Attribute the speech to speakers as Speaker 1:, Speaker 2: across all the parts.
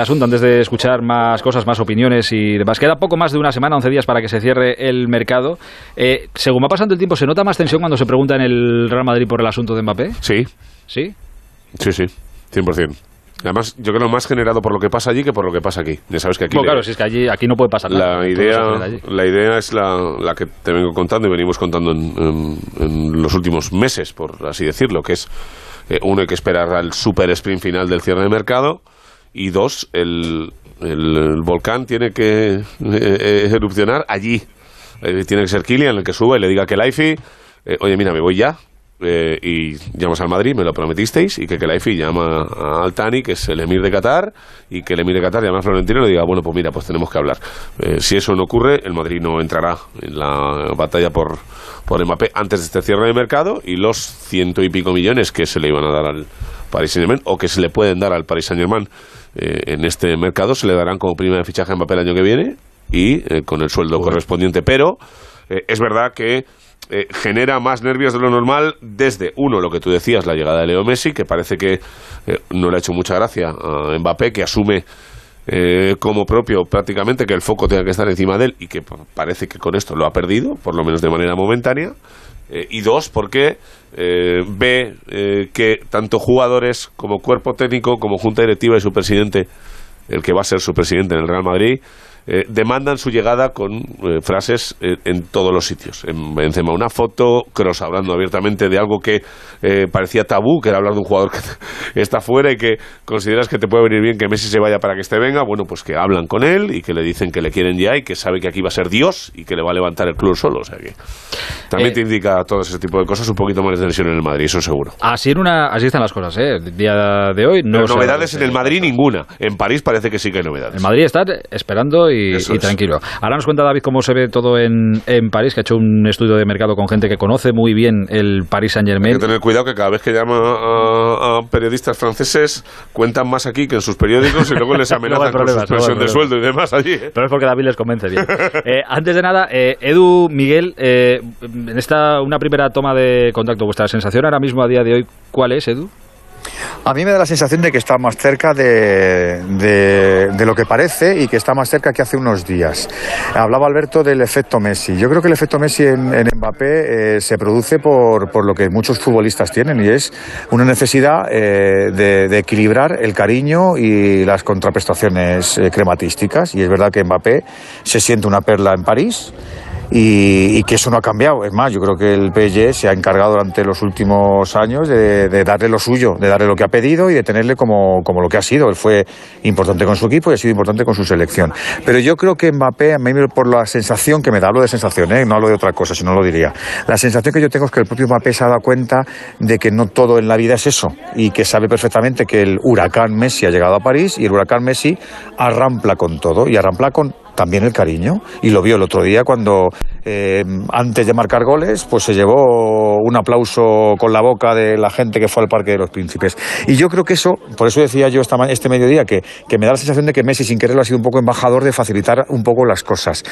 Speaker 1: asunto antes de escuchar más cosas, más opiniones y demás. Queda poco más de una semana, 11 días para que se cierre el mercado. Eh, según va pasando el tiempo, ¿se nota más tensión cuando se pregunta en el Real Madrid por el asunto de Mbappé?
Speaker 2: Sí.
Speaker 1: ¿Sí?
Speaker 2: Sí, sí, 100%. Además, yo creo más generado por lo que pasa allí que por lo que pasa aquí. Ya sabes que aquí...
Speaker 1: claro, si es que allí, aquí no puede pasar
Speaker 2: nada. La idea, la idea es la, que te vengo contando y venimos contando en, los últimos meses, por así decirlo, que es, eh, uno, hay que esperar al super sprint final del cierre de mercado, y dos, el, el, volcán tiene que eh, eh, erupcionar allí. Eh, tiene que ser Kilian el que suba y le diga que Laifi, oye, mira, me voy ya. y llamas al Madrid, me lo prometisteis, y que Kelaifi llama a Altani, que es el emir de Qatar, y que el emir de Qatar llama a Florentino y le diga, bueno, pues mira, pues tenemos que hablar. si eso no ocurre, el Madrid no entrará en la batalla por, por Mbappé antes de este cierre de mercado, y los ciento y pico millones que se le iban a dar al Paris Saint-Germain, o que se le pueden dar al Paris Saint-Germain eh, en este mercado se le darán como prima de fichaje a Mbappé el año que viene y eh, con el sueldo correspondiente. Pero eh, es verdad que genera más nervios de lo normal desde, uno, lo que tú decías, la llegada de Leo Messi, que parece que no le ha hecho mucha gracia a Mbappé, que asume como propio prácticamente que el foco tenga que estar encima de él y que parece que con esto lo ha perdido, por lo menos de manera momentánea. Y dos, porque eh, ve eh, que tanto jugadores como cuerpo técnico, como junta directiva y su presidente, el que va a ser su presidente en el Real Madrid, eh, demandan su llegada con eh, frases eh, en todos los sitios. En Benzema una foto, Cross hablando abiertamente de algo que parecía tabú, que era hablar de un jugador que está fuera y que consideras que te puede venir bien que Messi se vaya para que este venga. Bueno, pues que hablan con él y que le dicen que le quieren ya y que sabe que aquí va a ser Dios y que le va a levantar el club solo. O sea que también te indica todo ese tipo de cosas un poquito más de tensión en el Madrid, eso seguro.
Speaker 1: Así, en una, así están las cosas, ¿eh? día de hoy no.
Speaker 2: novedades en el Madrid ninguna. En París parece que sí que hay novedades.
Speaker 1: En Madrid está esperando y y, tranquilo. Ahora nos cuenta David cómo se ve todo en, en, París, que ha hecho un estudio de mercado con gente que conoce muy bien el Paris Saint Germain.
Speaker 2: Hay que tener cuidado que cada vez que llama a, periodistas franceses cuentan más aquí que en sus periódicos y luego les amenazan con suspensión de sueldo y demás allí. ¿eh?
Speaker 1: Pero es porque David les convence bien. Eh, antes de nada, eh, Edu, Miguel, en esta una primera toma de contacto, vuestra sensación ahora mismo a día de hoy, ¿cuál es, Edu?
Speaker 3: A mí me da la sensación de que está más cerca de, de, lo que parece y que está más cerca que hace unos días. Hablaba Alberto del efecto Messi. Yo creo que el efecto Messi en, Mbappé eh, se produce por, por, lo que muchos futbolistas tienen y es una necesidad eh, de, equilibrar el cariño y las contraprestaciones eh, crematísticas. Y es verdad que Mbappé se siente una perla en París y, que eso no ha cambiado. Es más, yo creo que el PSG se ha encargado durante los últimos años de, darle lo suyo, de darle lo que ha pedido y de tenerle como, como, lo que ha sido. Él fue importante con su equipo y ha sido importante con su selección. Pero yo creo que Mbappé, a mí por la sensación que me da, hablo de sensación, ¿eh? no hablo de otra cosa, si no lo diría. La sensación que yo tengo es que el propio Mbappé se ha dado cuenta de que no todo en la vida es eso y que sabe perfectamente que el huracán Messi ha llegado a París y el huracán Messi arrampla con todo y arrampla con también el cariño. Y lo vio el otro día cuando, eh, antes de marcar goles, pues se llevó un aplauso con la boca de la gente que fue al Parque de los Príncipes. Y yo creo que eso, por eso decía yo esta, este mediodía, que, que me da la sensación de que Messi, sin quererlo, ha sido un poco embajador de facilitar un poco las cosas.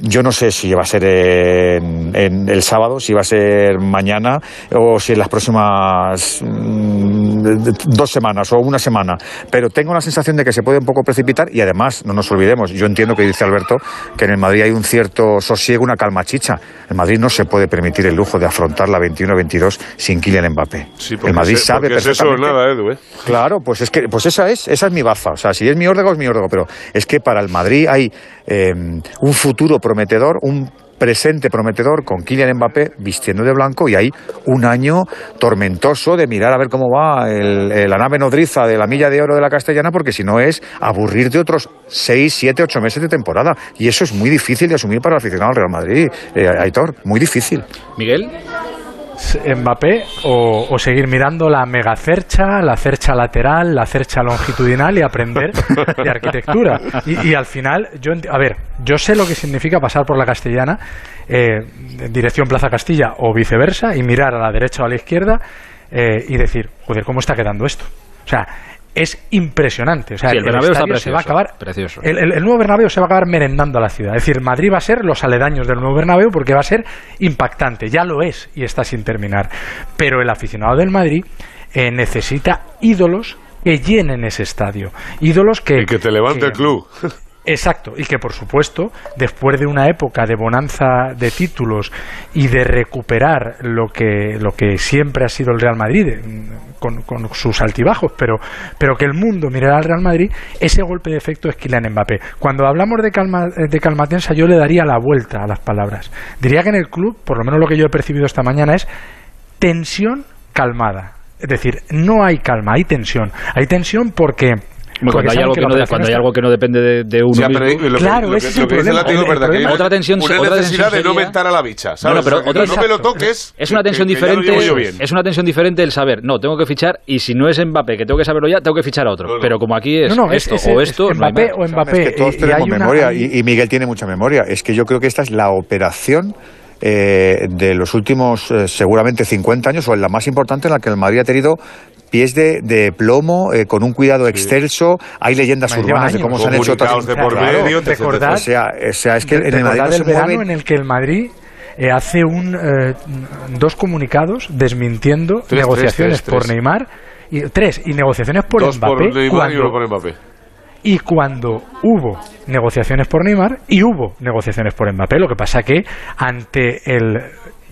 Speaker 3: Yo no sé si va a ser en, el sábado, si va a ser mañana o si en las próximas mm, dos semanas o una semana, pero tengo la sensación de que se puede un poco precipitar y además, no nos olvidemos, yo entiendo que dice Alberto, que en el Madrid hay un cierto sosiego, una calma chicha. El Madrid no se puede permitir el lujo de afrontar la 21-22 sin Kylian Mbappé. el Madrid sabe perfectamente.
Speaker 2: Es nada, Edu, ¿eh?
Speaker 3: Claro, pues es que pues esa es esa es mi baza. O sea, si es mi órdago es mi órdago, pero es que para el Madrid hay eh, un futuro prometedor, un presente prometedor con Kylian Mbappé vistiendo de blanco y hay un año tormentoso de mirar a ver cómo va la nave nodriza de la milla de oro de la castellana porque si no es aburrir de otros 6, 7, 8 meses de temporada y eso es muy difícil de asumir para el aficionado al Real Madrid, eh, Aitor, muy difícil.
Speaker 1: Miguel.
Speaker 4: Mbappé o, seguir mirando la mega cercha, la cercha lateral, la cercha longitudinal y aprender de arquitectura. Y, al final, yo, a ver, yo sé lo que significa pasar por la castellana, eh, dirección Plaza Castilla o viceversa, y mirar a la derecha o a la izquierda eh, y decir, joder, ¿cómo está quedando esto? O sea, es impresionante. O sea,
Speaker 1: el, Bernabéu está precioso,
Speaker 4: se va a acabar,
Speaker 1: precioso.
Speaker 4: El, nuevo Bernabéu se va a acabar merendando a la ciudad. Es decir, Madrid va a ser los aledaños del nuevo Bernabéu porque va a ser impactante. Ya lo es y está sin terminar. Pero el aficionado del Madrid eh, necesita ídolos que llenen ese estadio. Ídolos que...
Speaker 2: Y que te levante el club.
Speaker 4: Exacto, y que por supuesto, después de una época de bonanza de títulos y de recuperar lo que, lo que siempre ha sido el Real Madrid, con, sus altibajos, pero, pero que el mundo mirará al Real Madrid, ese golpe de efecto es Kylian Mbappé. Cuando hablamos de, calma, de calmatensa, yo le daría la vuelta a las palabras. Diría que en el club, por lo menos lo que yo he percibido esta mañana, es tensión calmada. Es decir, no hay calma, hay tensión. Hay tensión porque
Speaker 1: cuando, hay algo que, no cuando hay algo que no depende de, de uno mismo.
Speaker 4: claro, ese es el problema.
Speaker 1: otra tensión,
Speaker 2: una
Speaker 1: otra
Speaker 2: necesidad de no mentar a la bicha, ¿sabes?
Speaker 1: pero otra,
Speaker 2: no me lo toques.
Speaker 1: Es una tensión diferente. Es una tensión diferente el saber, no, tengo que fichar y si no es Mbappé, que tengo que saberlo ya, tengo que fichar a otro. Pero como aquí es esto o esto,
Speaker 4: Mbappé o Mbappé.
Speaker 3: Es que todos tenemos memoria y Miguel tiene mucha memoria. Es que yo creo que esta es la operación eh, de los últimos eh, seguramente 50 años o en la más importante en la que el Madrid ha tenido pies de, plomo, eh, con un cuidado excelso. Hay leyendas urbanas de cómo se han hecho
Speaker 2: otras de por medio.
Speaker 4: o, sea, es que en el Madrid verano en el que el Madrid hace un dos comunicados desmintiendo negociaciones por Neymar y tres y negociaciones por Mbappé.
Speaker 2: por Mbappé
Speaker 4: y cuando hubo negociaciones por Neymar y hubo negociaciones por Mbappé. Lo que pasa que ante el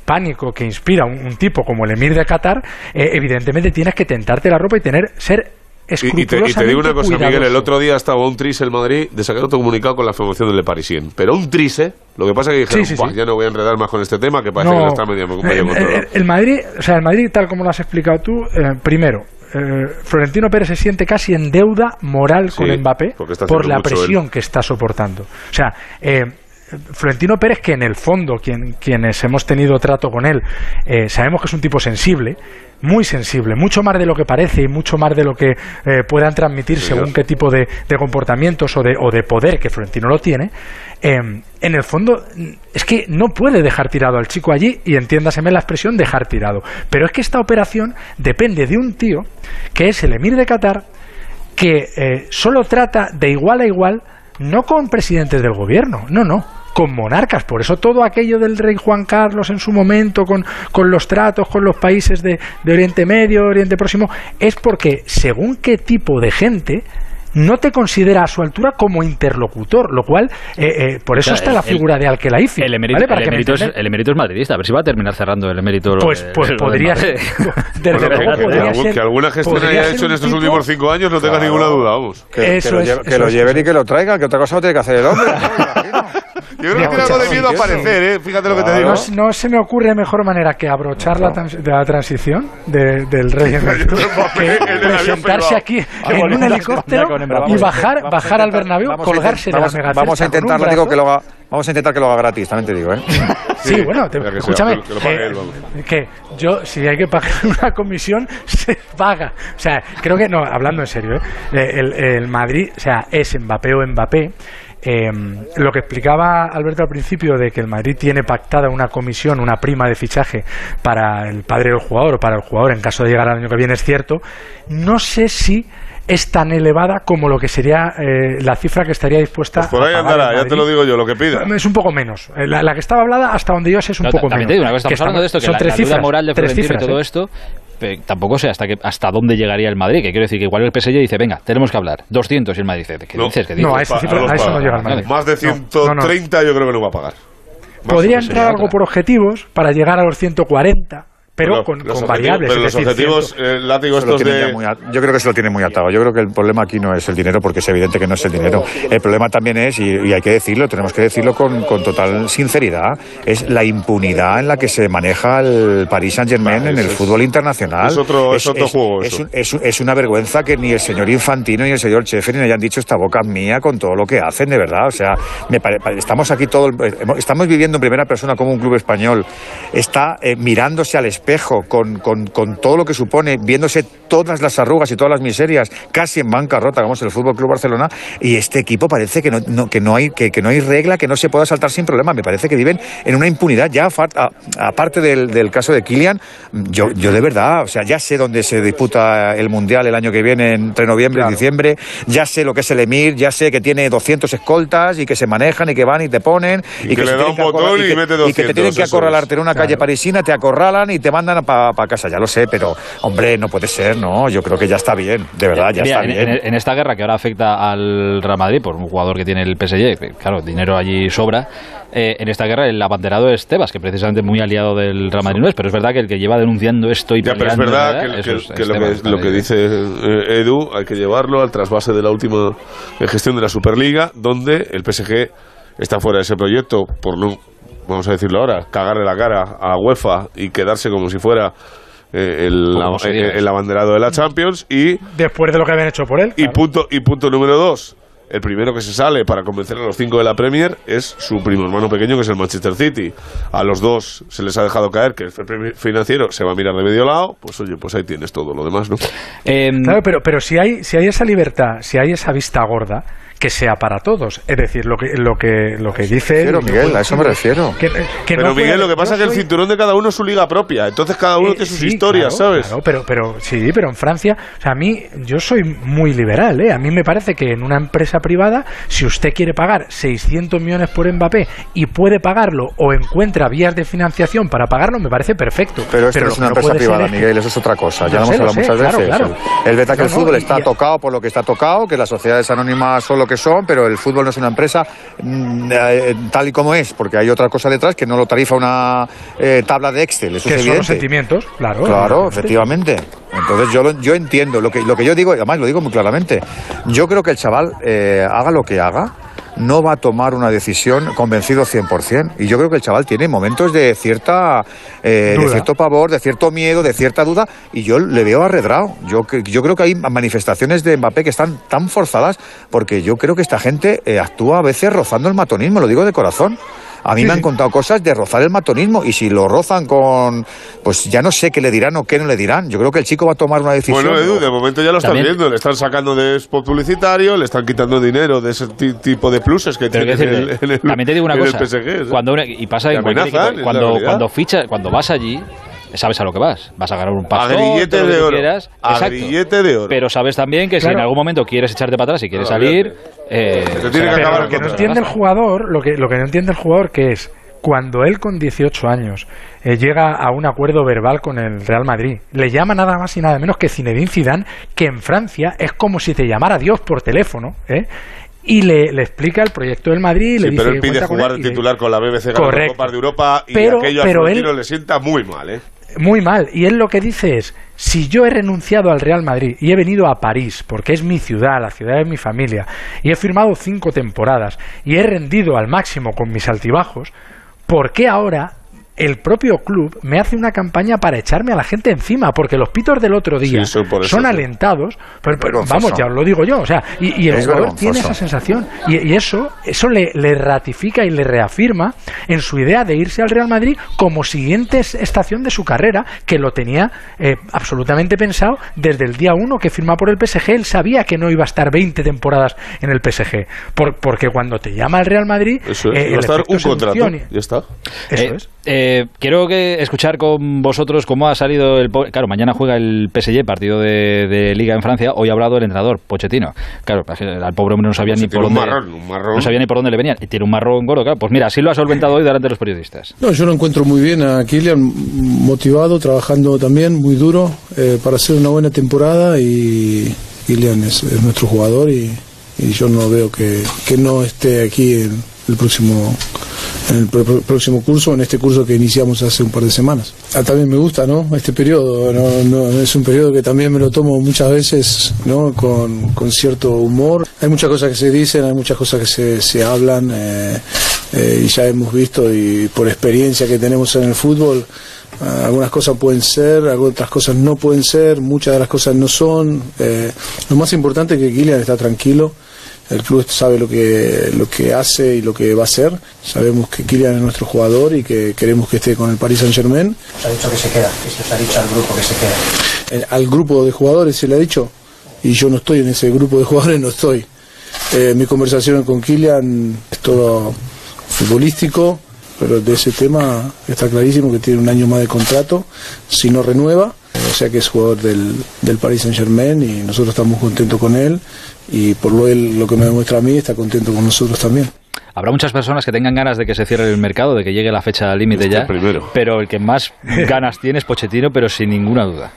Speaker 4: pánico que inspira un, tipo como el emir de Qatar, eh, evidentemente tienes que tentarte la ropa y tener ser y, te,
Speaker 2: digo una cosa, Miguel, el otro día estaba un tris el Madrid de sacar otro comunicado con la formación del Le Parisien. Pero un trise, lo que pasa es que dijeron, ya no voy a enredar más con este tema, que parece que no está medio, medio
Speaker 4: el, el, Madrid, o sea, el Madrid, tal como lo has explicado tú, eh, primero, eh, Florentino Pérez se siente casi en deuda moral con Mbappé por la presión que está soportando. O sea, eh, Florentino Pérez, que en el fondo, quienes hemos tenido trato con él, eh, sabemos que es un tipo sensible, muy sensible, mucho más de lo que parece y mucho más de lo que eh, puedan transmitir según qué tipo de, comportamientos o de, o de, poder que Florentino lo tiene, em, en el fondo es que no puede dejar tirado al chico allí y entiéndaseme la expresión dejar tirado. Pero es que esta operación depende de un tío que es el emir de Qatar que eh, solo trata de igual a igual no con presidentes del gobierno, no, no, con monarcas. Por eso todo aquello del rey Juan Carlos en su momento, con, con los tratos con los países de, de Oriente Medio, Oriente Próximo, es porque según qué tipo de gente no te considera a su altura como interlocutor, lo cual, eh, eh, por eso está la figura de Alquelaifi.
Speaker 1: El, emérito, el, emérito es, madridista, a ver si va a terminar cerrando el emérito.
Speaker 4: Pues, pues podría ser.
Speaker 2: que, alguna gestión haya hecho en estos últimos cinco años, no tengas ninguna duda, vamos.
Speaker 3: Que, lo, lleven y que lo traigan, que otra cosa no tiene que hacer el hombre.
Speaker 2: Yo creo que tiene algo de miedo a aparecer, ¿eh? Fíjate lo que te digo.
Speaker 4: No, se me ocurre mejor manera que abrochar la, la transición del rey que presentarse aquí en un helicóptero y bajar, bajar al Bernabéu, colgarse
Speaker 3: de la
Speaker 4: mega
Speaker 3: Vamos a intentar, digo, que lo haga, vamos a intentar que lo haga gratis, también te digo, ¿eh?
Speaker 4: Sí, bueno, escúchame, que, yo, si hay que pagar una comisión, se paga. O sea, creo que, no, hablando en serio, ¿eh? el, el Madrid, o sea, es Mbappé o Mbappé, eh, lo que explicaba Alberto al principio de que el Madrid tiene pactada una comisión, una prima de fichaje para el padre del jugador o para el jugador en caso de llegar al año que viene es cierto. No sé si es tan elevada como lo que sería eh, la cifra que estaría dispuesta
Speaker 2: pues por ahí andará, ya te lo digo yo, lo que pida.
Speaker 4: Es un poco menos. Eh, la, que estaba hablada, hasta donde yo sé, es un poco menos.
Speaker 1: una estamos hablando de esto, que la, tres moral de Florentino y todo esto tampoco sé hasta que, hasta dónde llegaría el Madrid, que quiero decir que igual el PSG dice, venga, tenemos que hablar, 200 y el Madrid dice, ¿qué dices?
Speaker 4: No, a, eso no llega el Madrid.
Speaker 2: Más de 130 yo creo que no va a pagar.
Speaker 4: Podría entrar algo por objetivos para llegar a los 140 pero con, variables.
Speaker 2: Pero los objetivos, eh, estos de...
Speaker 3: yo creo que se lo tiene muy atado. Yo creo que el problema aquí no es el dinero, porque es evidente que no es el dinero. El problema también es, y, hay que decirlo, tenemos que decirlo con, total sinceridad, es la impunidad en la que se maneja el Paris Saint-Germain en el fútbol internacional.
Speaker 2: Es otro, es, otro juego.
Speaker 3: Es, una vergüenza que ni el señor Infantino ni el señor Cheferin hayan dicho esta boca mía con todo lo que hacen, de verdad. O sea, me estamos aquí todo, estamos viviendo en primera persona como un club español está eh, mirándose al espejo espejo, con, con, todo lo que supone, viéndose todas las arrugas y todas las miserias, casi en bancarrota, como es el Fútbol Club Barcelona, y este equipo parece que no, que no hay que, no hay regla que no se pueda saltar sin problema. Me parece que viven en una impunidad ya aparte del, caso de Kylian. Yo, yo de verdad, o sea, ya sé dónde se disputa el mundial el año que viene entre noviembre y diciembre. Ya sé lo que es el Emir, ya sé que tiene 200 escoltas y que se manejan y que van y te ponen
Speaker 2: y, que, le da un botón y,
Speaker 3: te tienen que acorralarte en una calle parisina, te acorralan y te mandan para casa, ya lo sé, pero hombre, no puede ser, ¿no? Yo creo que ya está bien, de verdad, ya está bien.
Speaker 1: En, esta guerra que ahora afecta al Real Madrid, por un jugador que tiene el PSG, claro, dinero allí sobra, eh, en esta guerra el abanderado es Tebas, que precisamente muy aliado del Real Madrid no es, pero es verdad que el que lleva denunciando esto y
Speaker 2: ya, pero es verdad que, lo, que, dice eh, Edu hay que llevarlo al trasvase de la última gestión de la Superliga, donde el PSG está fuera de ese proyecto por no, vamos a decirlo ahora, cagarle la cara a UEFA y quedarse como si fuera eh, el, el, abanderado de la Champions y
Speaker 4: después de lo que habían hecho por él
Speaker 2: y punto y punto número dos el primero que se sale para convencer a los cinco de la Premier es su primo hermano pequeño, que es el Manchester City. A los dos se les ha dejado caer que el financiero se va a mirar de medio lado. Pues oye, pues ahí tienes todo lo demás, ¿no?
Speaker 4: Em, claro, pero, pero si, hay, si hay esa libertad, si hay esa vista gorda, que sea para todos. Es decir, lo que, lo que, lo que dice.
Speaker 3: Pero Miguel, a eso me refiero.
Speaker 2: pero Miguel, lo que pasa es que el cinturón de cada uno es su liga propia. Entonces cada uno eh, tiene sus historias, ¿sabes?
Speaker 4: Claro, pero, pero sí, pero en Francia, o sea, a mí, yo soy muy liberal, ¿eh? A mí me parece que en una empresa privada, si usted quiere pagar 600 millones por Mbappé y puede pagarlo o encuentra vías de financiación para pagarlo, me parece perfecto.
Speaker 3: Pero esto no es una empresa privada, Miguel, eso es otra cosa. Ya lo hemos hablado muchas veces. El, beta que el fútbol está tocado por lo que está tocado, que las sociedades anónimas solo que son, pero el fútbol no es una empresa mm, eh, tal y como es, porque hay otra cosa detrás que no lo tarifa una eh, tabla de Excel. Eso
Speaker 4: que
Speaker 3: son
Speaker 4: los sentimientos, claro.
Speaker 3: Claro, efectivamente. Entonces yo, yo entiendo lo que, lo que yo digo, y además lo digo muy claramente. Yo creo que el chaval eh, haga lo que haga, no va a tomar una decisión convencido 100%. Y yo creo que el chaval tiene momentos de cierta eh, de cierto pavor, de cierto miedo, de cierta duda, y yo le veo arredrado. Yo, yo creo que hay manifestaciones de Mbappé que están tan forzadas porque yo creo que esta gente eh, actúa a veces rozando el matonismo, lo digo de corazón. A mí me han contado cosas de rozar el matonismo y si lo rozan con, pues ya no sé qué le dirán o qué no le dirán. Yo creo que el chico va a tomar una decisión.
Speaker 2: Bueno, Edu, de momento ya lo están viendo. Le están sacando de spot publicitario, le están quitando dinero de ese tipo de pluses que tiene en el,
Speaker 1: También te digo una cosa. cuando y pasa en cuando, cuando, ficha, cuando vas allí sabes a lo que vas. Vas a ganar un paso.
Speaker 2: A grillete de oro. a grillete de oro.
Speaker 1: Pero sabes también que si en algún momento quieres echarte para atrás y quieres salir.
Speaker 4: Eh, tiene que lo que no entiende el jugador, lo que, lo que no entiende el jugador, que es cuando él con 18 años eh, llega a un acuerdo verbal con el Real Madrid, le llama nada más y nada menos que Zinedine Zidane, que en Francia es como si te llamara Dios por teléfono, ¿eh? y le, explica el proyecto del Madrid.
Speaker 2: Sí,
Speaker 4: le
Speaker 2: dice pero él pide jugar de titular con la BBC ganando Copas de Europa y pero, aquello pero a él, le sienta muy mal, ¿eh?
Speaker 4: Muy mal. Y él lo que dice es, si yo he renunciado al Real Madrid y he venido a París, porque es mi ciudad, la ciudad de mi familia, y he firmado cinco temporadas y he rendido al máximo con mis altibajos, ¿por qué ahora el propio club me hace una campaña para echarme a la gente encima, porque los pitos del otro día son alentados, pero, vamos, ya os lo digo yo, o sea, y, el jugador tiene esa sensación, y, eso, eso le, ratifica y le reafirma en su idea de irse al Real Madrid como siguiente estación de su carrera, que lo tenía eh, absolutamente pensado desde el día uno que firma por el PSG, él sabía que no iba a estar 20 temporadas en el PSG, porque cuando te llama el Real Madrid,
Speaker 2: eso es, eh, estar un contrato, ya está.
Speaker 4: Eso eh, es.
Speaker 1: Eh, quiero que escuchar con vosotros cómo ha salido el. Claro, mañana juega el PSG, partido de, Liga en Francia. Hoy ha hablado el entrenador, Pochettino. Claro, al pobre hombre no sabía ni por dónde. No sabía ni por dónde le venía. Y tiene un marrón gordo, claro. Pues mira, así lo ha solventado hoy delante de los periodistas.
Speaker 5: No, yo lo encuentro muy bien a Kylian, motivado, trabajando también, muy duro, eh, para hacer una buena temporada. Y Kylian es, nuestro jugador y, yo no veo que, que no esté aquí en el próximo en el próximo curso, en este curso que iniciamos hace un par de semanas. Ah, también me gusta, ¿no? Este periodo, no, es un periodo que también me lo tomo muchas veces, ¿no? Con, cierto humor. Hay muchas cosas que se dicen, hay muchas cosas que se, se hablan eh, eh, y ya hemos visto y por experiencia que tenemos en el fútbol, ah, algunas cosas pueden ser, otras cosas no pueden ser, muchas de las cosas no son. Eh, lo más importante es que Kylian está tranquilo el club sabe lo que, lo que hace y lo que va a hacer. Sabemos que Kylian es nuestro jugador y que queremos que esté con el Paris Saint Germain.
Speaker 6: Se ha dicho que se queda, que se ha dicho al grupo que se queda.
Speaker 5: Eh, al grupo de jugadores se le ha dicho, y yo no estoy en ese grupo de jugadores, no estoy. Eh, mi conversación con Kylian es todo futbolístico, pero de ese tema está clarísimo que tiene un año más de contrato, si no renueva, o sea que es jugador del, del Paris Saint Germain y nosotros estamos contentos con él y por lo, él, lo que me demuestra a mí está contento con nosotros también.
Speaker 1: Habrá muchas personas que tengan ganas de que se cierre el mercado, de que llegue la fecha límite ya.
Speaker 2: Primero.
Speaker 1: Pero el que más ganas tiene es Pochettino, pero sin ninguna duda.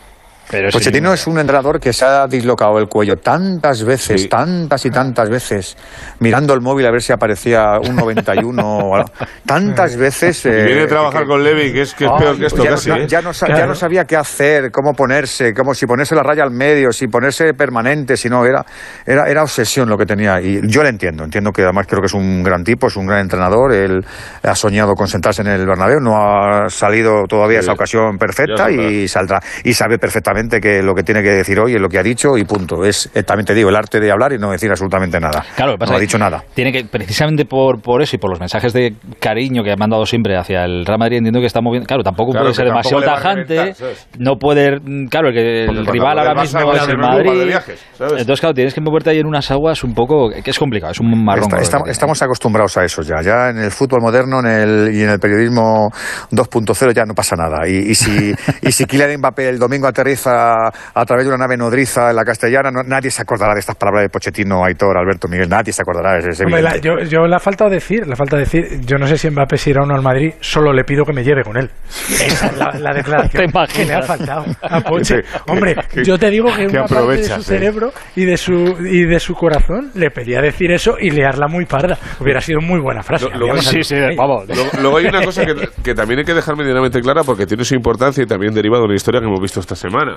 Speaker 3: Pero Pochettino es un entrenador que se ha dislocado el cuello tantas veces, tantas y tantas veces, mirando el móvil a ver si aparecía un 91. tantas veces.
Speaker 2: Eh, viene a trabajar con Levy, que es, que es peor que esto
Speaker 3: ya,
Speaker 2: casi.
Speaker 3: ¿eh? ya, no, ya, no, sabía qué hacer, cómo ponerse, como si ponerse la raya al medio, si ponerse permanente, si no, era, era, era obsesión lo que tenía. Y yo le entiendo, entiendo que además creo que es un gran tipo, es un gran entrenador. Él ha soñado con sentarse en el Bernabéu, no ha salido todavía esa ocasión perfecta y saldrá. Y sabe perfectamente que lo que tiene que decir hoy es lo que ha dicho y punto. Es, eh, también te digo, el arte de hablar y no decir absolutamente nada.
Speaker 1: Claro,
Speaker 3: no ha dicho nada.
Speaker 1: Tiene que, precisamente por, por eso y por los mensajes de cariño que ha mandado siempre hacia el Real Madrid, entiendo que está moviendo. Claro, tampoco puede ser demasiado tajante. No puede. Claro, que el rival ahora mismo es el Madrid. Entonces, claro, tienes que moverte ahí en unas aguas un poco. que es complicado, es un marrón.
Speaker 3: estamos acostumbrados a eso ya. Ya en el fútbol moderno en el, y en el periodismo 2.0 ya no pasa nada. Y, y si, y si Kylian Mbappé el domingo aterriza a, través de una nave nodriza en la castellana, nadie se acordará de estas palabras de Pochettino, Aitor, Alberto, Miguel, nadie se acordará. de ese
Speaker 4: la, yo, yo la falta de decir, la falta de decir, yo no sé si Mbappé si irá o no al Madrid, solo le pido que me lleve con él. Esa es la, declaración que le ha faltado a Poche. Hombre, yo te digo que una parte de su cerebro y de su, y de su corazón le pedía decir eso y leerla muy parda. Hubiera sido muy buena frase.
Speaker 1: luego, sí, sí, vamos.
Speaker 2: Luego, hay una cosa que, que también hay que dejar medianamente clara porque tiene su importancia y también deriva de una historia que hemos visto esta semana.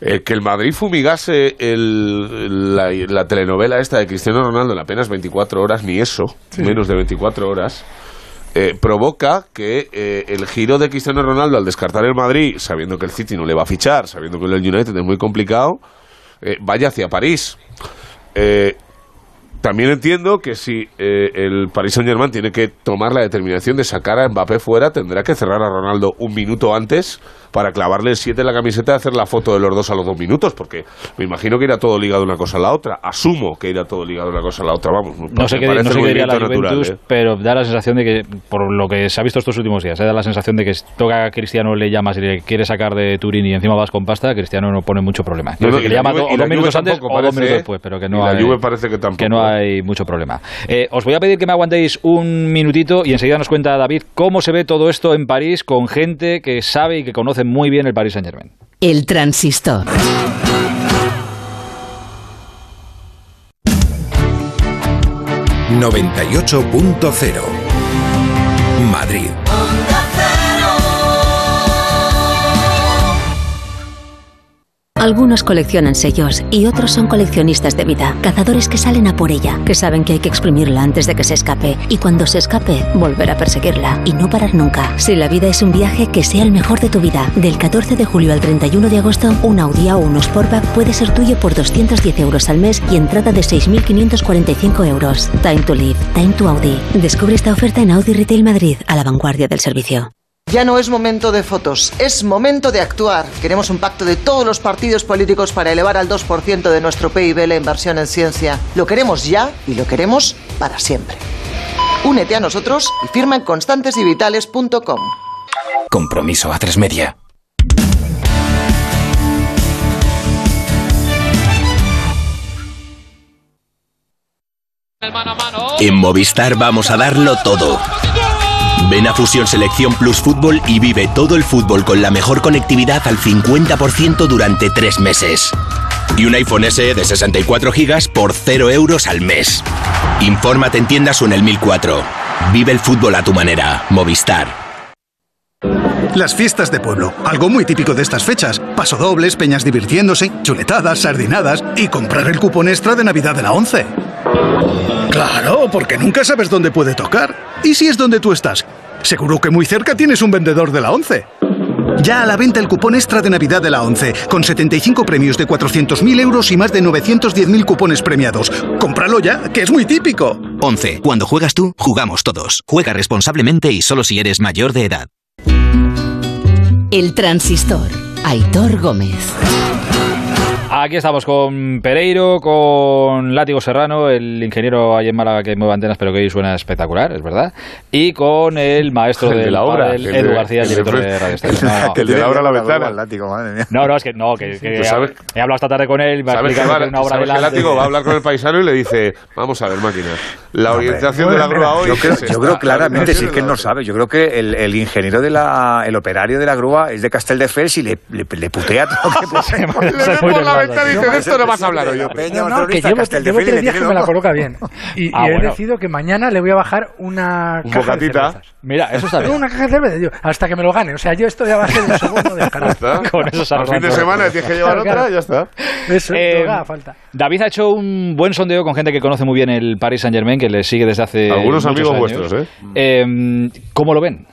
Speaker 2: Eh, que el Madrid fumigase la, telenovela esta de Cristiano Ronaldo en apenas 24 horas, ni eso, menos de 24 horas, eh, provoca que eh, el giro de Cristiano Ronaldo al descartar el Madrid, sabiendo que el City no le va a fichar, sabiendo que el United es muy complicado, vaya hacia París. También entiendo que si el Paris Saint Germain tiene que tomar la determinación de sacar a Mbappé fuera, tendrá que cerrar a Ronaldo un minuto antes para clavarle el 7 en la camiseta y hacer la foto de los dos a los dos minutos, porque me imagino que irá todo ligado una cosa a la otra. Asumo que irá todo ligado una cosa a la otra, vamos.
Speaker 1: No sé qué, no sé diría la Juventus, ¿eh? pero da la sensación de que, por lo que se ha visto estos últimos días, ¿eh? da la sensación de que toca a Cristiano le llamas y le quiere sacar de Turín y encima vas con pasta, Cristiano no pone mucho problema. No, que le llama dos minutos antes o dos minutos después, pero que no, hay,
Speaker 2: parece que, tampoco.
Speaker 1: que no hay mucho problema. Eh, os voy a pedir que me aguantéis un minutito y enseguida nos cuenta David cómo se ve todo esto en París con gente que sabe y que conoce muy bien el París Saint
Speaker 7: el transistor. 98.0 Madrid. Algunos coleccionan sellos y otros son coleccionistas de vida, cazadores que salen a por ella, que saben que hay que exprimirla antes de que se escape y cuando se escape, volver a perseguirla y no parar nunca. Si la vida es un viaje, que sea el mejor de tu vida. Del 14 de julio al 31 de agosto, un Audi o un Sportback puede ser tuyo por 210 euros al mes y entrada de 6.545 euros. Time to live, time to Audi. Descubre esta oferta en Audi Retail Madrid, a la vanguardia del servicio.
Speaker 8: Ya no es momento de fotos, es momento de actuar. Queremos un pacto de todos los partidos políticos para elevar al 2% de nuestro PIB la inversión en ciencia. Lo queremos ya y lo queremos para siempre. Únete a nosotros y firma en constantesyvitales.com.
Speaker 7: Compromiso a tres media. En Movistar vamos a darlo todo. Ven a Fusión Selección Plus Fútbol y vive todo el fútbol con la mejor conectividad al 50% durante tres meses. Y un iPhone SE de 64 GB por 0 euros al mes. Infórmate en tiendas en el 1004. Vive el fútbol a tu manera. Movistar.
Speaker 9: Las fiestas de pueblo, algo muy típico de estas fechas. Pasodobles, peñas divirtiéndose, chuletadas, sardinadas y comprar el cupón extra de Navidad de la 11. Claro, porque nunca sabes dónde puede tocar. ¿Y si es donde tú estás? Seguro que muy cerca tienes un vendedor de la 11. Ya a la venta el cupón extra de Navidad de la 11, con 75 premios de 400.000 euros y más de 910.000 cupones premiados. ¡Cómpralo ya, que es muy típico!
Speaker 7: 11. Cuando juegas tú, jugamos todos. Juega responsablemente y solo si eres mayor de edad. El transistor. Aitor Gómez.
Speaker 1: Aquí estamos con Pereiro, con Látigo Serrano, el ingeniero ahí en Málaga que mueve antenas, pero que hoy suena espectacular, es verdad. Y con el maestro de la obra, el Edu García, el director de, Radio
Speaker 2: No, el de la obra la ventana.
Speaker 1: No, no, es que no, que, que he, hablado esta tarde con él,
Speaker 2: me ha explicado que una obra de látigo va a hablar con el paisano y le dice, vamos a ver, máquina la orientación de la grúa hoy.
Speaker 3: Yo creo, yo creo claramente, sí que él no sabe. Yo creo que el, el ingeniero de la, el operario de la grúa es de Casteldefels y le, le, le putea todo lo que
Speaker 2: dice, de esto no vas a hablar hoy.
Speaker 4: No, no, que llevo, llevo tres días que me la coloca bien. Y,
Speaker 1: Ah,
Speaker 4: y he
Speaker 1: bueno.
Speaker 4: decidido que mañana le voy a bajar una
Speaker 2: Un
Speaker 4: caja de
Speaker 2: bocatita.
Speaker 4: cervezas.
Speaker 1: Mira, eso está bien.
Speaker 4: una caja de cervezas, tío, hasta que me lo gane. O sea, yo estoy a base de un segundo de
Speaker 2: Ya está.
Speaker 1: Con eso
Speaker 2: Al fin de semana tienes que llevar otra, ya está.
Speaker 4: Eso,
Speaker 1: Eh,
Speaker 4: falta.
Speaker 1: David ha hecho un buen sondeo con gente que conoce muy bien el Paris Saint Germain, que le sigue desde hace.
Speaker 2: Algunos amigos
Speaker 1: años.
Speaker 2: vuestros,
Speaker 1: ¿eh? ¿Cómo lo ven?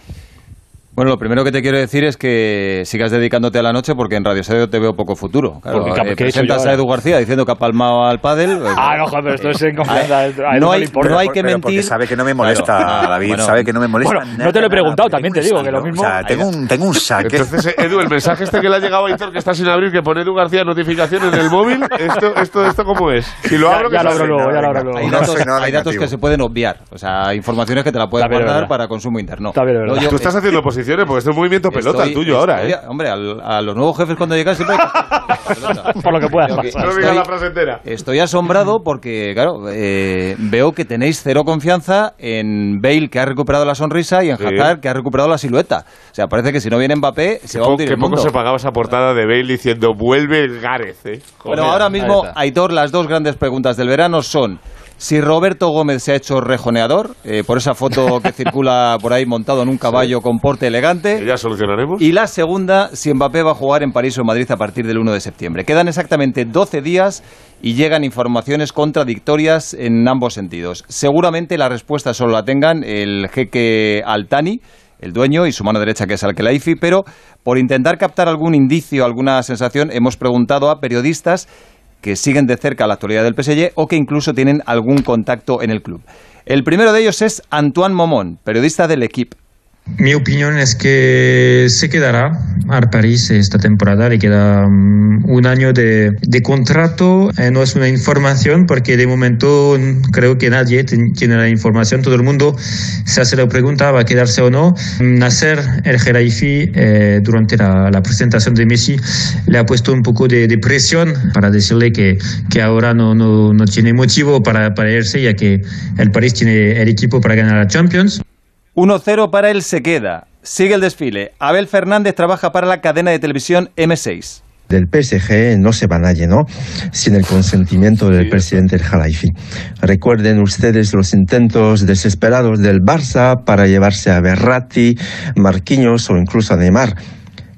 Speaker 10: Bueno, lo primero que te quiero decir es que sigas dedicándote a la noche porque en Radio Estadio te veo poco futuro. Claro,
Speaker 1: Porque,
Speaker 10: eh,
Speaker 1: ¿qué he hecho
Speaker 10: presentas a? Edu García diciendo que ha palmado al pádel. pues,
Speaker 1: Ah, no, joder, pero esto es en confianza.
Speaker 10: No hay, no que
Speaker 3: Pero porque
Speaker 10: mentir.
Speaker 3: sabe que no me molesta,
Speaker 10: Claro.
Speaker 3: David,
Speaker 10: Bueno,
Speaker 3: sabe que no me molesta.
Speaker 1: bueno, no te lo he preguntado, también te digo que lo mismo-
Speaker 3: O sea, tengo un, tengo un saque.
Speaker 2: Entonces, Edu, el mensaje este que le ha llegado a Hitor que está sin abrir, que pone Edu García notificación en el móvil, ¿esto, esto, esto cómo es? Si lo abro,
Speaker 1: ya
Speaker 2: que
Speaker 1: lo abro luego, ya lo abro luego.
Speaker 10: Hay datos, hay que se pueden obviar. O sea, informaciones que te la puedes guardar para consumo interno.
Speaker 2: Tú estás haciendo posiciones porque esto es movimiento pelota el
Speaker 10: estoy-
Speaker 2: tuyo ahora, ¿eh?
Speaker 10: estoy- Hombre, al- a los nuevos jefes cuando llegan siempre hay que pelota.
Speaker 1: Por lo que pueda
Speaker 10: Creo que
Speaker 1: pasar.
Speaker 2: No
Speaker 10: estoy-
Speaker 2: la frase entera.
Speaker 10: Estoy asombrado porque, claro, eh, veo que tenéis cero confianza en Bale, que ha recuperado la sonrisa, y en
Speaker 2: Sí.
Speaker 10: Hazard, que ha recuperado la silueta. O sea, parece que si no viene Mbappé, se va a hundir
Speaker 2: que
Speaker 10: el
Speaker 2: poco se pagaba esa portada de Bale diciendo vuelve el Gareth, ¿eh?
Speaker 10: Bueno,
Speaker 2: Joder.
Speaker 10: ahora mismo. Aitor, las dos grandes preguntas del verano son si Roberto Gómez se ha hecho rejoneador, eh, por esa foto que circula por ahí montado en un caballo con porte elegante.
Speaker 2: ya solucionaremos.
Speaker 10: Y la segunda, si Mbappé va a jugar en París o en Madrid a partir del 1 de septiembre. Quedan exactamente 12 días y llegan informaciones contradictorias en ambos sentidos. Seguramente la respuesta solo la tengan el jeque Altani, el dueño, y su mano derecha que es Al-Khelaifi, pero por intentar captar algún indicio, alguna sensación, hemos preguntado a periodistas que siguen de cerca la actualidad del PSG o que incluso tienen algún contacto en el club. El primero de ellos es Antoine Momón, periodista del Equipe.
Speaker 11: Mi opinión es que se quedará al París esta temporada, le queda mm, un año de, contrato, Eh, no es una información porque de momento creo que nadie tiene la información, todo el mundo se hace la pregunta, ¿va a quedarse o no? Mm, Nasser El Khelaifi eh, durante la, la presentación de Messi le ha puesto un poco de, de presión para decirle que, que ahora no, no, no tiene motivo para, para irse ya que el París tiene el equipo para ganar la Champions.
Speaker 10: 1-0 para él se queda. Sigue el desfile. Abel Fernández trabaja para la cadena de televisión M6.
Speaker 12: del PSG no se van a llenar sin el consentimiento del presidente del Jalaifi. Recuerden ustedes los intentos desesperados del Barça para llevarse a Berratti, Marquinhos o incluso a Neymar.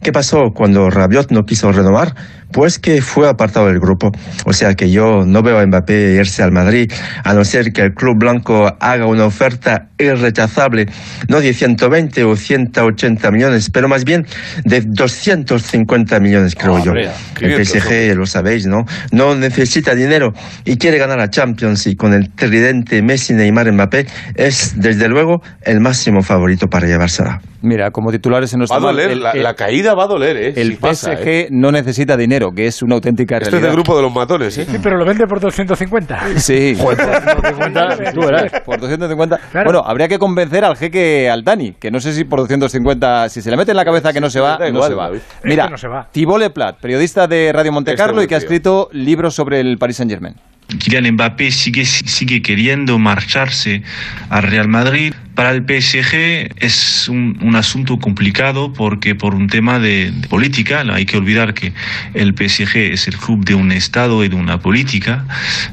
Speaker 12: ¿Qué pasó cuando Rabiot no quiso renovar? Pues que fue apartado del grupo. O sea que yo no veo a Mbappé irse al Madrid, a no ser que el club blanco haga una oferta irrechazable, no de 120 o 180 millones, pero más bien de 250 millones, creo yo. El
Speaker 2: 500,
Speaker 12: PSG, lo sabéis, ¿no? No necesita dinero y quiere ganar la Champions y con el tridente Messi, Neymar, Mbappé es desde luego el máximo favorito para llevársela.
Speaker 10: Mira, como titulares en
Speaker 2: Va
Speaker 10: nuestro
Speaker 2: a doler, la, la caída va a doler, ¿eh?
Speaker 10: El
Speaker 2: Si pasa,
Speaker 10: PSG
Speaker 2: ¿eh?
Speaker 10: no necesita dinero, que es una auténtica
Speaker 2: Este es
Speaker 10: realidad.
Speaker 2: del grupo de los matones, ¿eh?
Speaker 4: Sí, pero lo vende por 250.
Speaker 10: Sí.
Speaker 4: Joder, por 250,
Speaker 10: Tú verás, por 250.
Speaker 4: Claro.
Speaker 10: Bueno, habría que convencer al jeque Altani, que no sé si por 250, si se le mete en la cabeza que no se va, no se va. Mira,
Speaker 4: Es que no se va.
Speaker 10: Thibault Leplat, periodista de Radio Monte
Speaker 2: Este
Speaker 10: Carlo y que ha escrito libros sobre el Paris Saint Germain.
Speaker 11: Kylian Mbappé sigue, sigue queriendo marcharse al Real Madrid. Para el PSG es un, un asunto complicado porque por un tema de, de política, hay que olvidar que el PSG es el club de un Estado y de una política,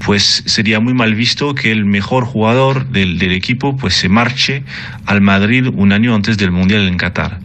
Speaker 11: pues sería muy mal visto que el mejor jugador del, del equipo pues se marche al Madrid un año antes del Mundial en Qatar.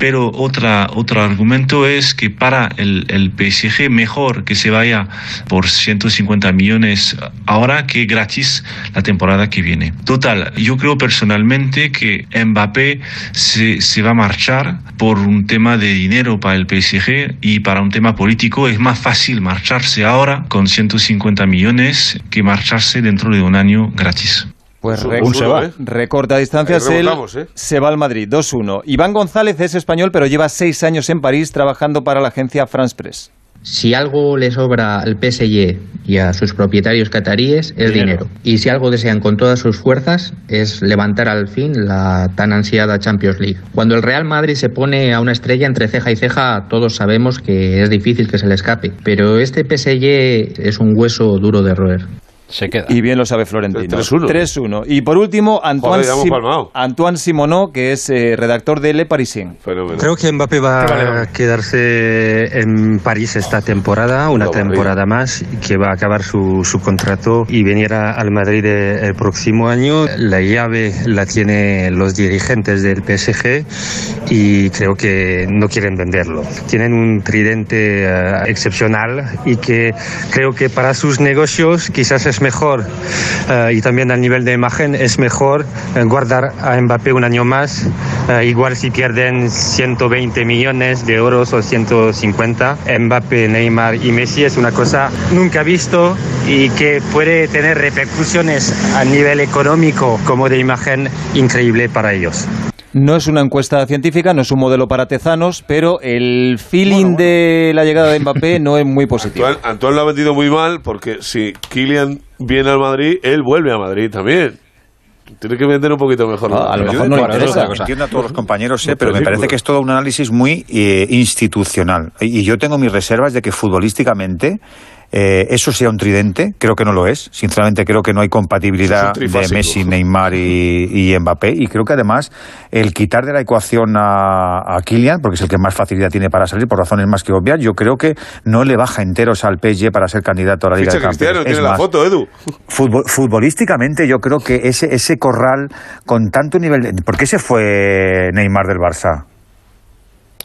Speaker 11: Pero otra, otro argumento es que para el, el PSG mejor que se vaya por 150 millones ahora que gratis la temporada que viene. Total, yo creo personalmente que Mbappé se, se va a marchar por un tema de dinero para el PSG y para un tema político es más fácil marcharse ahora con 150 millones que marcharse dentro de un año gratis.
Speaker 10: Pues
Speaker 2: Un se va, ¿eh?
Speaker 10: recorta distancias, él
Speaker 2: ¿eh?
Speaker 10: se va al Madrid, 2-1. Iván González es español, pero lleva seis años en París trabajando para la agencia France Press.
Speaker 13: Si algo le sobra al PSG y a sus propietarios cataríes es dinero. Y si algo desean con todas sus fuerzas es levantar al fin la tan ansiada Champions League. Cuando el Real Madrid se pone a una estrella entre ceja y ceja, todos sabemos que es difícil que se le escape. Pero este PSG es un hueso duro de roer.
Speaker 1: Se queda.
Speaker 10: Y bien lo sabe Florentino. 3-1. 3-1. Y por último, Antoine,
Speaker 2: Joder,
Speaker 10: Sim. Antoine Simonot, que es eh, redactor de Le Parisien.
Speaker 14: Creo que Mbappé va a quedarse en París esta temporada, una
Speaker 2: Puta
Speaker 14: temporada más, que va a acabar su, su contrato y venir a- al Madrid el próximo año. La llave la tienen los dirigentes del PSG y creo que no quieren venderlo. Tienen un tridente eh, excepcional y que creo que para sus negocios quizás es mejor eh, y también a nivel de imagen es mejor eh, guardar a Mbappé un año más. Eh, igual si pierden 120 millones de euros o 150, Mbappé, Neymar y Messi es una cosa nunca visto y que puede tener repercusiones a nivel económico como de imagen increíble para ellos.
Speaker 10: No es una encuesta científica, no es un modelo para tezanos, pero el feeling de la llegada de Mbappé no es muy positivo.
Speaker 2: Antoine, Antoine lo ha vendido muy mal porque si Kylian viene al Madrid, él vuelve a Madrid también. Tiene que vender un poquito mejor.
Speaker 10: Ah, a lo mejor no le interesa.
Speaker 2: cosa.
Speaker 3: Entiendo a todos los compañeros, eh, pero me parece que es todo un análisis muy eh, institucional. Y yo tengo mis reservas de que futbolísticamente eh, eso sea un tridente. Creo que no lo es. Sinceramente, creo que no hay compatibilidad de. Messi, Neymar y, y Mbappé. Y creo que además el quitar de la ecuación a, a Kylian, porque es el que más facilidad tiene para salir, por razones más que obvias, yo creo que no le baja enteros al PSG para ser candidato a la Liga
Speaker 2: Ficha
Speaker 3: de
Speaker 2: Cristiano,
Speaker 3: Campeones. Es
Speaker 2: tiene la foto, Edu.
Speaker 3: Futbol- futbolísticamente yo creo que ese, ese corral con tanto nivel de... ¿Por qué se fue Neymar del Barça?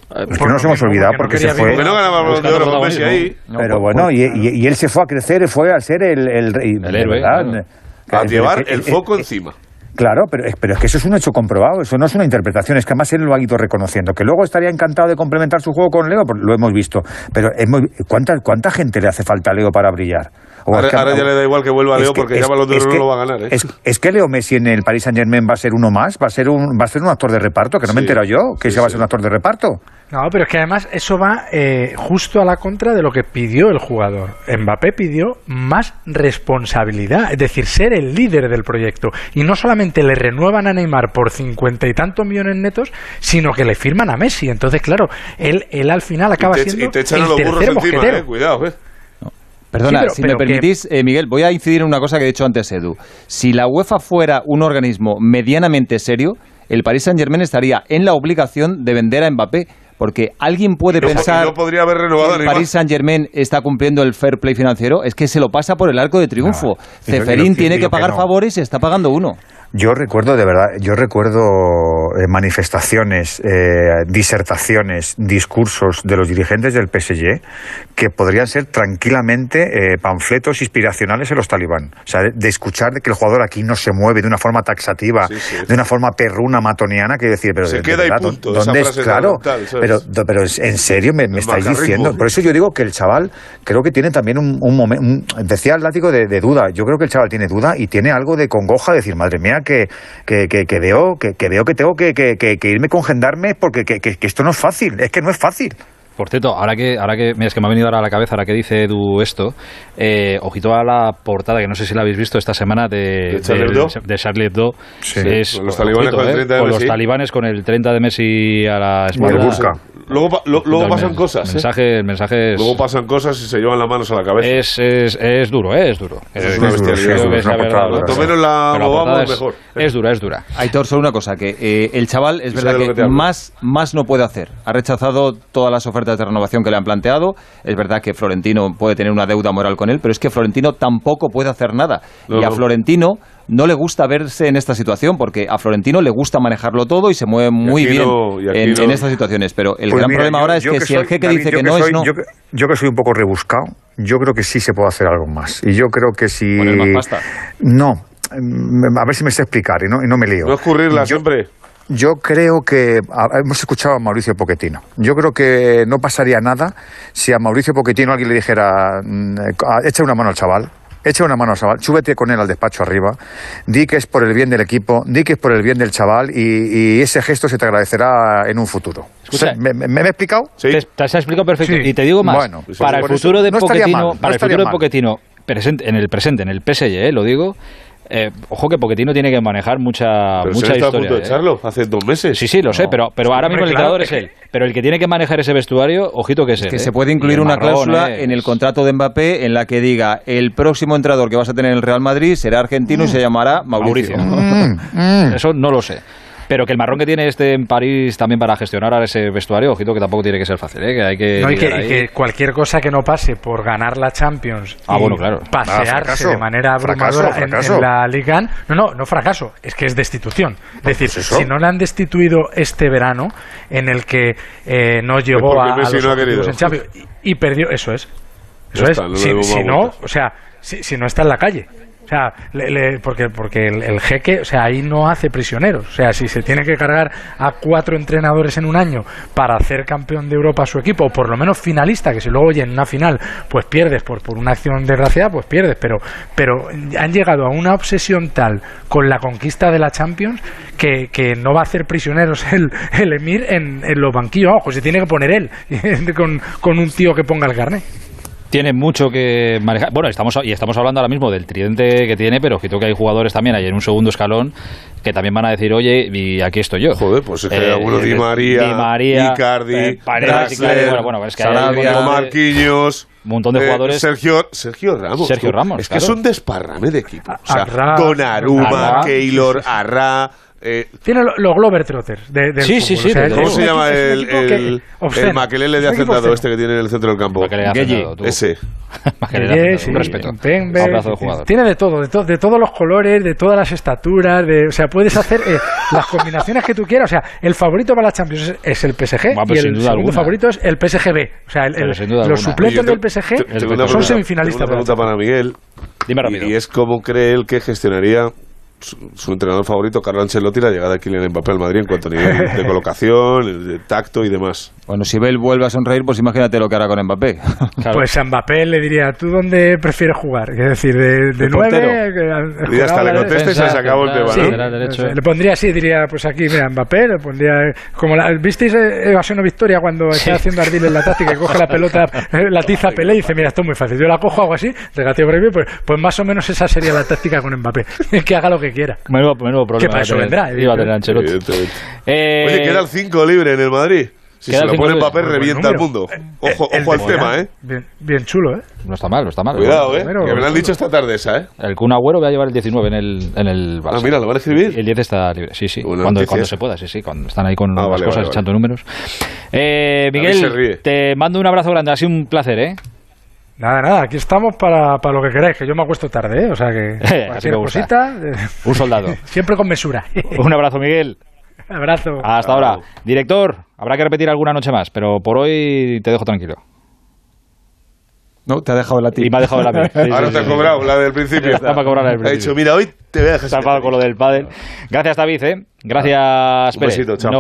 Speaker 3: Es que no nos hemos olvidado porque se fue...
Speaker 2: Porque no ganaba de Oro con Messi ahí.
Speaker 3: Pero bueno, y, y- y él se fue a crecer fue a ser el, el,
Speaker 2: héroe,
Speaker 3: verdad.
Speaker 2: A llevar el foco encima.
Speaker 3: Claro, pero, pero es que eso es un hecho comprobado, eso no es una interpretación, es que además él lo ha ido reconociendo. Que luego estaría encantado de complementar su juego con Leo, pues lo hemos visto. Pero hemos- ¿cuánta, ¿cuánta gente le hace falta a Leo para brillar? O
Speaker 2: Ahora,
Speaker 3: es que-
Speaker 2: ahora ya le da igual que vuelva Leo
Speaker 3: que-
Speaker 2: porque
Speaker 3: es
Speaker 2: ya Balón de Oro no lo va a ganar. ¿eh?
Speaker 3: Es, es que Leo Messi en el Paris Saint Germain va a ser uno más, va a ser un, va a ser un actor de reparto, que no me he enterado yo, que
Speaker 2: sí,
Speaker 3: se va a ser un actor de reparto.
Speaker 4: No, pero es que además eso va eh, justo a la contra de lo que pidió el jugador. Mbappé pidió más responsabilidad, es decir, ser el líder del proyecto. Y no solamente le renuevan a Neymar por cincuenta y tantos millones netos, sino que le firman a Messi. Entonces, claro, él, él al final acaba
Speaker 2: y te,
Speaker 4: siendo
Speaker 2: y te echan
Speaker 4: el
Speaker 2: los burros
Speaker 4: tercer
Speaker 2: encima, eh. Cuidado, eh.
Speaker 10: Perdona,
Speaker 4: Sí, pero-
Speaker 10: si
Speaker 4: pero
Speaker 10: me
Speaker 4: que-
Speaker 10: permitís, eh, Miguel, voy a incidir en una cosa que he dicho antes, Edu. Si la UEFA fuera un organismo medianamente serio, el Paris Saint-Germain estaría en la obligación de vender a Mbappé. Porque alguien puede
Speaker 2: no-
Speaker 10: pensar
Speaker 2: no podría haber renovado
Speaker 10: que el. Paris Saint-Germain está cumpliendo el fair play financiero. Es que se lo pasa por el arco de triunfo.
Speaker 3: y
Speaker 10: Ceferín tiene que pagar
Speaker 3: no.
Speaker 10: favores y está pagando uno.
Speaker 3: Yo recuerdo, de verdad, yo recuerdo eh, manifestaciones, eh, disertaciones, discursos de los dirigentes del PSG que podrían ser tranquilamente eh, panfletos inspiracionales en los talibán. O sea, de, de escuchar de que el jugador aquí no se mueve de una forma taxativa,
Speaker 2: Sí, sí.
Speaker 3: de una forma perruna, matoniana, que decir, pero
Speaker 2: Se
Speaker 3: de- de
Speaker 2: queda y punto,
Speaker 3: ¿dónde es? Claro, pero, pero en serio me, me estáis diciendo. Por eso yo digo que el chaval creo que tiene también un, un momento, decía el látigo de, de duda. Yo creo que el chaval tiene duda y tiene algo de congoja, de decir, madre mía, que, que, que, que veo que, que veo que tengo que, que, que- que irme con gendarmes porque que, que- que esto no es fácil, es que no es fácil.
Speaker 1: Por cierto, ahora que, ahora que, mira, es que me ha venido ahora a la cabeza, ahora que dice Edu esto, eh, ojito a la portada, que no sé si la habéis visto esta semana, de,
Speaker 2: ¿De Charlie Hebdo?
Speaker 1: de Charlie Hebdo.
Speaker 2: Sí.
Speaker 1: Es,
Speaker 2: Con los talibanes con el
Speaker 1: eh,
Speaker 2: 30 de
Speaker 1: con
Speaker 2: Messi.
Speaker 1: los talibanes con el 30 de Messi a la espalda.
Speaker 2: Luego, lo- luego pasan
Speaker 1: men-
Speaker 2: cosas.
Speaker 1: El
Speaker 2: ¿eh?
Speaker 1: mensaje, el mensaje es,
Speaker 2: Luego pasan cosas y se llevan las manos a la cabeza.
Speaker 1: es, es, es duro, eh, es duro.
Speaker 2: Es
Speaker 1: Eh,
Speaker 2: una bestialidad. Es
Speaker 3: una dura.
Speaker 2: Cuanto menos la movamos, mejor.
Speaker 1: Es dura, es dura.
Speaker 10: Aitor, solo una cosa, que eh, el chaval es verdad que,
Speaker 2: que
Speaker 10: más, más no puede hacer. Ha rechazado todas las ofertas de renovación que le han planteado. Es verdad que Florentino puede tener una deuda moral con él, pero es que Florentino tampoco puede hacer nada.
Speaker 2: No,
Speaker 10: y a
Speaker 2: no.
Speaker 10: Florentino no le gusta verse en esta situación, porque a Florentino le gusta manejarlo todo y se mueve muy bien
Speaker 2: no-
Speaker 10: en,
Speaker 2: no.
Speaker 10: en estas situaciones. Pero el
Speaker 3: Pues
Speaker 10: gran
Speaker 3: mira,
Speaker 10: problema
Speaker 3: yo-
Speaker 10: ahora es que, si
Speaker 3: soy-
Speaker 10: el jeque
Speaker 3: David,
Speaker 10: dice que no
Speaker 3: soy-
Speaker 10: es no.
Speaker 3: Yo, que- yo que soy un poco rebuscado, yo creo que sí se puede hacer algo más. Y yo creo que si...
Speaker 10: Poner más pasta.
Speaker 3: No, mm, a ver si me sé explicar y no, y no me lío.
Speaker 2: No escurrirla
Speaker 3: Yo-
Speaker 2: siempre.
Speaker 3: Yo creo que a- hemos escuchado a Mauricio Pochettino. Yo creo que no pasaría nada si a Mauricio Pochettino alguien le dijera, mm, eh, echa una mano al chaval, echa una mano al chaval, súbete con él al despacho arriba, di que es por el bien del equipo, di que es por el bien del chaval y, y ese gesto se te agradecerá en un futuro.
Speaker 1: Escucha,
Speaker 3: ¿Me, me- me he explicado?
Speaker 2: Sí.
Speaker 1: Te, te has explicado perfecto.
Speaker 4: Sí.
Speaker 1: Y te digo más,
Speaker 3: Bueno, pues
Speaker 1: para el futuro de
Speaker 3: no
Speaker 1: para el futuro de. Pochettino, presente, en el presente, en el PSG, eh, lo digo, Eh, ojo que Poquetino tiene que manejar mucha,
Speaker 2: pero
Speaker 1: mucha
Speaker 2: se
Speaker 1: historia.
Speaker 2: a punto de
Speaker 1: ¿eh?
Speaker 2: echarlo hace dos meses.
Speaker 1: Sí, sí, lo sé, pero, pero ahora mismo el entrenador es él. Pero el que tiene que manejar ese vestuario, ojito que es él.
Speaker 10: Que
Speaker 1: ¿eh?
Speaker 10: se puede incluir una
Speaker 1: marrón
Speaker 10: cláusula
Speaker 1: es-
Speaker 10: en el contrato de Mbappé en la que diga el próximo entrenador que vas a tener en el Real Madrid será argentino y se llamará Mauricio.
Speaker 1: Mauricio. Eso no lo sé. Pero que el marrón que tiene este en París también para gestionar ahora ese vestuario, ojito que tampoco tiene que ser fácil, ¿eh? que hay que...
Speaker 4: No, y, que,
Speaker 1: ahí.
Speaker 4: cualquier cosa que no pase por ganar la Champions
Speaker 1: Ah,
Speaker 4: y
Speaker 1: bueno, claro.
Speaker 4: pasearse
Speaker 3: Ah, fracaso.
Speaker 4: de manera abrumadora en-
Speaker 3: fracaso.
Speaker 4: En, la Liga no no no fracaso es que es destitución es decir
Speaker 3: pues eso.
Speaker 4: si no le han destituido este verano en el que eh, no llegó
Speaker 2: porque
Speaker 4: a, los
Speaker 2: no
Speaker 4: objetivos en Champions y, y perdió eso es eso es si, si no o sea si, si no está en la calle o sea, le- porque, porque el, el jeque, o sea, ahí no hace prisioneros. O sea, si se tiene que cargar a cuatro entrenadores en un año para hacer campeón de Europa a su equipo, o por lo menos finalista, que si luego oye en una final, pues pierdes por, por una acción desgraciada, pues pierdes. Pero, pero han llegado a una obsesión tal con la conquista de la Champions que, que no va a hacer prisioneros el, el Emir en, en los banquillos. Ojo, se tiene que poner él con, con un tío que ponga el carnet.
Speaker 1: Tiene mucho que manejar. Bueno, estamos, y estamos hablando ahora mismo del tridente que tiene, pero ojito que hay jugadores también ahí en un segundo escalón que también van a decir, oye, y aquí estoy yo.
Speaker 2: Joder, pues es que hay
Speaker 1: Eh,
Speaker 2: algunos Di María,
Speaker 1: Di María,
Speaker 2: Icardi,
Speaker 1: eh, Paredes, bueno, bueno, es que hay
Speaker 2: Sarabia,
Speaker 1: de-
Speaker 2: Marquinhos,
Speaker 1: un montón de
Speaker 2: eh,
Speaker 1: jugadores.
Speaker 2: Sergio, Sergio Ramos.
Speaker 1: Sergio. Ramos,
Speaker 2: Es que es un desparrame de equipo. O sea,
Speaker 4: Arra,
Speaker 2: Donnarumma,
Speaker 4: Arra.
Speaker 2: Keylor, Arra. Eh,
Speaker 4: Tiene lo- los Globetrotters de, del
Speaker 1: Sí, sí,
Speaker 4: fútbol.
Speaker 1: sí,
Speaker 4: O sea.
Speaker 2: ¿Cómo se llama el, el, el maquelele de hacendado este que tiene en el centro del campo?
Speaker 1: Maquelele de.
Speaker 2: Ese.
Speaker 1: Maquelele de un respeto.
Speaker 4: Pembe,
Speaker 1: Un de jugador.
Speaker 4: tiene de todo, de, to- de todos los colores, de todas las estaturas, de, o sea, puedes hacer eh, las combinaciones que tú quieras. O sea, el favorito para la Champions es, es el PSG
Speaker 1: pues
Speaker 4: y el segundo
Speaker 1: alguna.
Speaker 4: favorito es el PSGB. O sea, el- los
Speaker 1: alguna.
Speaker 4: suplentes del PSG son semifinalistas.
Speaker 2: tengo una pregunta para Miguel.
Speaker 1: Dime rápido.
Speaker 2: y es cómo cree él que gestionaría su, su entrenador favorito, Carlo Ancelotti, la llegada de Kylian Mbappé al Madrid en cuanto a nivel de colocación, de tacto y demás.
Speaker 10: Bueno, si Bale vuelve a sonreír, pues imagínate lo que hará con Mbappé.
Speaker 1: Claro.
Speaker 4: Pues a Mbappé le diría, ¿tú dónde prefieres jugar? Es decir, de, de nueve...
Speaker 2: Y hasta le
Speaker 4: la-
Speaker 2: contesta y se acabó el tema,
Speaker 1: derecho.
Speaker 4: Le pondría así, diría, pues aquí, mira, Mbappé, le pondría... Como la, ¿Visteis eh, Evasión o Victoria cuando está haciendo Ardil en la táctica y coge la pelota, eh, la tiza Pelé y dice, mira, esto es muy fácil, yo la cojo, hago así, regateo por pues, pues más o menos esa sería la táctica con Mbappé, que haga lo que quiera.
Speaker 1: Menudo, menudo problema.
Speaker 4: Que para eso
Speaker 1: tener-
Speaker 4: vendrá,
Speaker 1: Iba a tener Ancelotti. Eh,
Speaker 2: Oye, queda el 5 libre en el Madrid. Si se lo pone
Speaker 4: Muy buen
Speaker 2: revienta el mundo. Ojo,
Speaker 4: El
Speaker 2: ojo al tema,
Speaker 4: Morán,
Speaker 2: ¿eh?
Speaker 4: Bien, bien chulo, ¿eh?
Speaker 1: No está mal, no está mal.
Speaker 2: Cuidado, ¿eh? Que me lo han dicho esta tarde esa, ¿eh?
Speaker 1: El Kun Agüero va a llevar el 19 en el, en el Barça.
Speaker 2: Ah, mira, ¿lo van a escribir?
Speaker 1: El 10 está libre, sí, sí. Cuando, cuando se pueda, sí, sí. Cuando están ahí con
Speaker 2: Ah,
Speaker 1: las
Speaker 2: vale,
Speaker 1: cosas
Speaker 2: vale,
Speaker 1: echando números. Eh. Miguel, te mando un abrazo grande. Ha sido un placer, ¿eh?
Speaker 4: Nada, nada, aquí estamos para, para lo que queráis, que yo me acuesto tarde, ¿eh? O sea que cualquier cosita,
Speaker 1: Un soldado.
Speaker 4: siempre con mesura.
Speaker 1: un abrazo, Miguel.
Speaker 4: Abrazo.
Speaker 1: Hasta ahora. Director, habrá que repetir alguna noche más, pero por hoy te dejo tranquilo.
Speaker 10: No, te ha dejado la
Speaker 1: Y me ha dejado la mía. Sí,
Speaker 2: Ahora
Speaker 1: sí,
Speaker 2: te
Speaker 1: sí,
Speaker 2: ha
Speaker 1: sí.
Speaker 2: cobrado la del principio.
Speaker 1: Está para cobrar la del
Speaker 2: Ha dicho,
Speaker 1: principio.
Speaker 2: mira, hoy te voy a dejar
Speaker 1: Está con lo del pádel. Gracias, David, ¿eh? Gracias,
Speaker 2: Un
Speaker 1: Pérez.
Speaker 2: besito, chao.
Speaker 1: No-